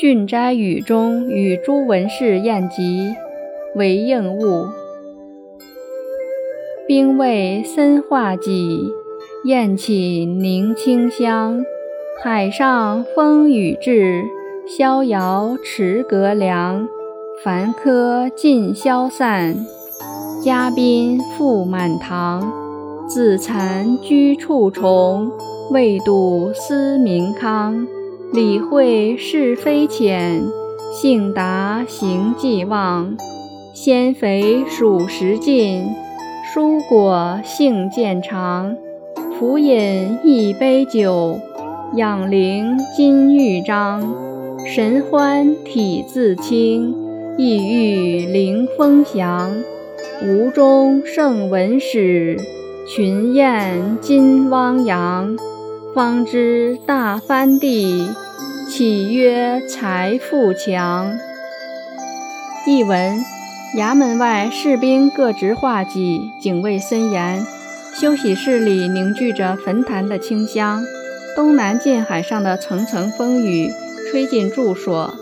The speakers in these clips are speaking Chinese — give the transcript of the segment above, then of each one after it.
郡斋语中与诸文士宴集，为应物。兵卫森化戟，宴寝凝清香。海上风雨至，逍遥池阁凉。凡客尽消散，嘉宾复满堂。自惭居处重，未睹思民康。理会是非浅，性达行迹忘。先肥属实尽，蔬果性渐长。浮饮一杯酒。养灵金玉章，神欢体自清，意欲灵风翔。吴中圣文史，群雁金汪洋。方知大藩地，岂曰财富强？译文：衙门外士兵各执画戟，警卫森严。休息室里凝聚着焚檀的清香。东南近海上的层层风雨吹进住所，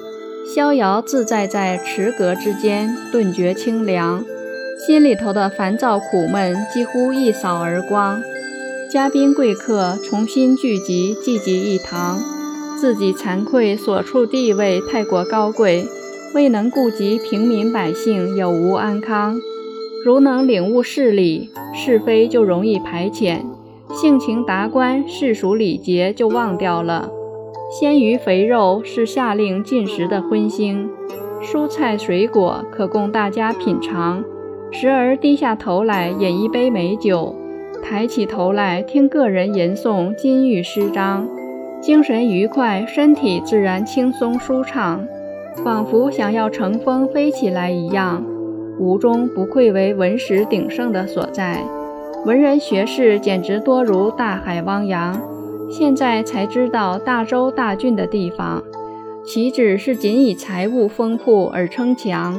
逍遥自在在池阁之间，顿觉清凉，心里头的烦躁苦闷几乎一扫而光。嘉宾贵客重新聚集，济济一堂，自己惭愧所处地位太过高贵，未能顾及平民百姓有无安康。如能领悟事理，是非就容易排遣。性情达观，世俗礼节就忘掉了。鲜鱼肥肉是下令进食的荤腥，蔬菜水果可供大家品尝。时而低下头来饮一杯美酒，抬起头来听个人吟诵金玉诗章，精神愉快，身体自然轻松舒畅，仿佛想要乘风飞起来一样。吴中不愧为文史鼎盛的所在。文人学士简直多如大海汪洋。现在才知道大州大郡的地方，岂止是仅以财物丰富而称强？